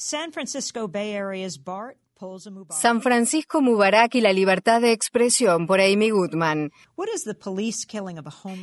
San Francisco Bay Area's BART San Francisco Mubarak y la libertad de expresión por Amy Goodman.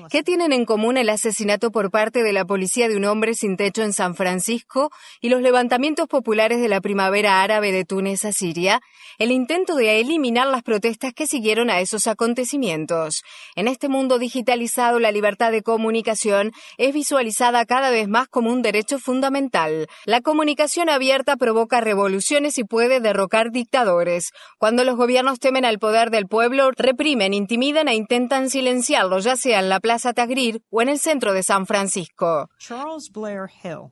¿Qué tienen en común el asesinato por parte de la policía de un hombre sin techo en San Francisco y los levantamientos populares de la primavera árabe de Túnez a Siria? El intento de eliminar las protestas que siguieron a esos acontecimientos. En este mundo digitalizado, la libertad de comunicación es visualizada cada vez más como un derecho fundamental. La comunicación abierta provoca revoluciones y puede derrocar dictadores. Cuando los gobiernos temen al poder del pueblo, reprimen, intimidan e intentan silenciarlo, ya sea en la Plaza Tahrir o en el centro de San Francisco. Charles Blair Hill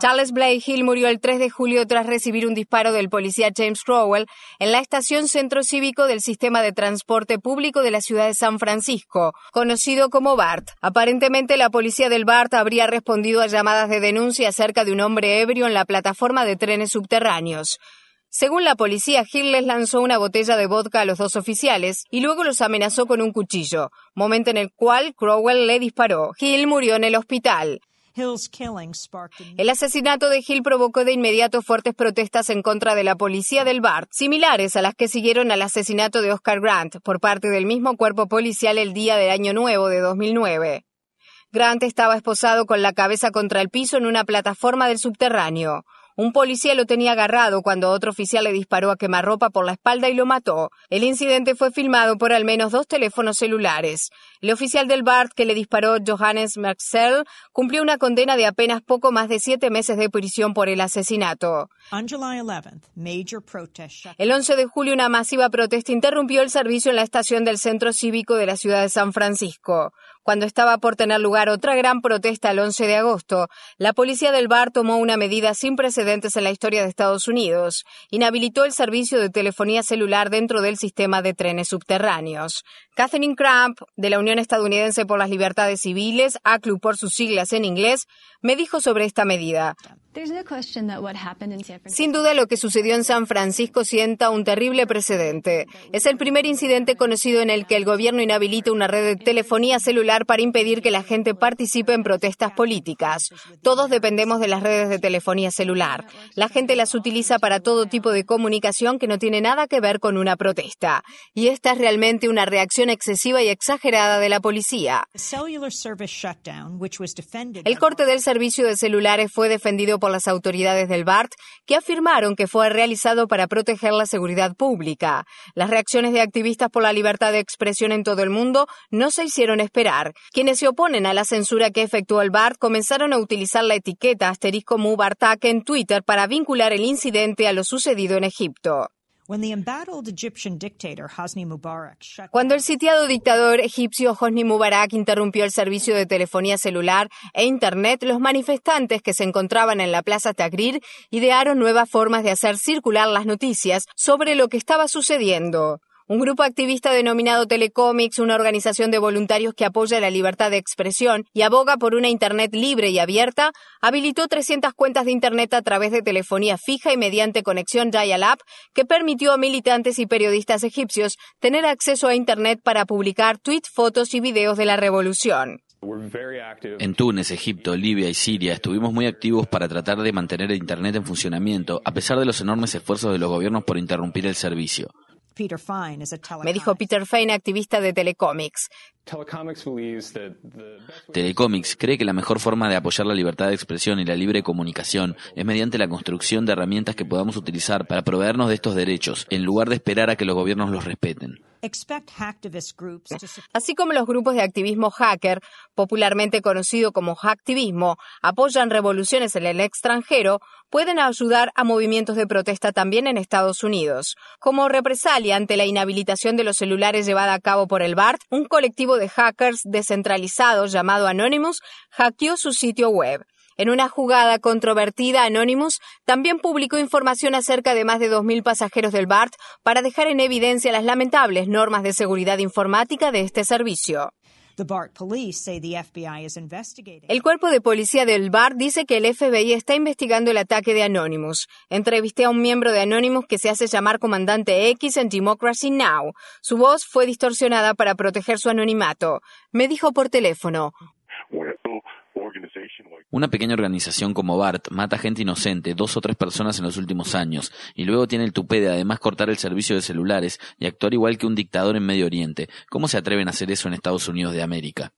Charles Blair Hill murió el 3 de julio tras recibir un disparo del policía James Crowell en la estación Centro Cívico del Sistema de Transporte Público de la ciudad de San Francisco, conocido como BART. Aparentemente la policía del BART habría respondido a llamadas de denuncia acerca de un hombre ebrio en la plataforma de trenes subterráneos. Según la policía, Hill les lanzó una botella de vodka a los dos oficiales y luego los amenazó con un cuchillo, momento en el cual Crowell le disparó. Hill murió en el hospital. El asesinato de Hill provocó de inmediato fuertes protestas en contra de la policía del BART, similares a las que siguieron al asesinato de Oscar Grant por parte del mismo cuerpo policial el día de Año Nuevo de 2009. Grant estaba esposado con la cabeza contra el piso en una plataforma del subterráneo. Un policía lo tenía agarrado cuando otro oficial le disparó a quemarropa por la espalda y lo mató. El incidente fue filmado por al menos dos teléfonos celulares. El oficial del BART que le disparó, Johannes Marcel, cumplió una condena de apenas poco más de siete meses de prisión por el asesinato. El 11 de julio, una masiva protesta interrumpió el servicio en la estación del centro cívico de la ciudad de San Francisco. Cuando estaba por tener lugar otra gran protesta el 11 de agosto, la policía del bar tomó una medida sin precedentes en la historia de Estados Unidos. Inhabilitó el servicio de telefonía celular dentro del sistema de trenes subterráneos. Catherine Cramp, de la Unión Estadounidense por las Libertades Civiles, ACLU por sus siglas en inglés, me dijo sobre esta medida. Sin duda lo que sucedió en San Francisco sienta un terrible precedente. Es el primer incidente conocido en el que el gobierno inhabilita una red de telefonía celular para impedir que la gente participe en protestas políticas. Todos dependemos de las redes de telefonía celular. La gente las utiliza para todo tipo de comunicación que no tiene nada que ver con una protesta. Y esta es realmente una reacción excesiva y exagerada de la policía. El corte del servicio de celulares fue defendido por las autoridades del BART, que afirmaron que fue realizado para proteger la seguridad pública. Las reacciones de activistas por la libertad de expresión en todo el mundo no se hicieron esperar. Quienes se oponen a la censura que efectuó el BART comenzaron a utilizar la etiqueta asterisco Mubartak en Twitter para vincular el incidente a lo sucedido en Egipto. Cuando el sitiado dictador egipcio Hosni Mubarak interrumpió el servicio de telefonía celular e Internet, los manifestantes que se encontraban en la Plaza Tahrir idearon nuevas formas de hacer circular las noticias sobre lo que estaba sucediendo. Un grupo activista denominado Telecomics, una organización de voluntarios que apoya la libertad de expresión y aboga por una Internet libre y abierta, habilitó 300 cuentas de Internet a través de telefonía fija y mediante conexión dial-up que permitió a militantes y periodistas egipcios tener acceso a Internet para publicar tweets, fotos y videos de la revolución. En Túnez, Egipto, Libia y Siria estuvimos muy activos para tratar de mantener el Internet en funcionamiento, a pesar de los enormes esfuerzos de los gobiernos por interrumpir el servicio. Me dijo Peter Fine, activista de Telecomics. Telecomics cree que la mejor forma de apoyar la libertad de expresión y la libre comunicación es mediante la construcción de herramientas que podamos utilizar para proveernos de estos derechos, en lugar de esperar a que los gobiernos los respeten. Así como los grupos de activismo hacker, popularmente conocido como hacktivismo, apoyan revoluciones en el extranjero, pueden ayudar a movimientos de protesta también en Estados Unidos. Como represalia ante la inhabilitación de los celulares llevada a cabo por el BART, un colectivo de hackers descentralizados llamado Anonymous hackeó su sitio web. En una jugada controvertida, Anonymous también publicó información acerca de más de 2.000 pasajeros del BART para dejar en evidencia las lamentables normas de seguridad informática de este servicio. El cuerpo de policía del BART dice que el FBI está investigando el ataque de Anonymous. Entrevisté a un miembro de Anonymous que se hace llamar Comandante X en Democracy Now! Su voz fue distorsionada para proteger su anonimato. Me dijo por teléfono, Una pequeña organización como BART mata gente inocente, dos o tres personas en los últimos años, y luego tiene el tupé de además cortar el servicio de celulares y actuar igual que un dictador en Medio Oriente. ¿Cómo se atreven a hacer eso en Estados Unidos de América?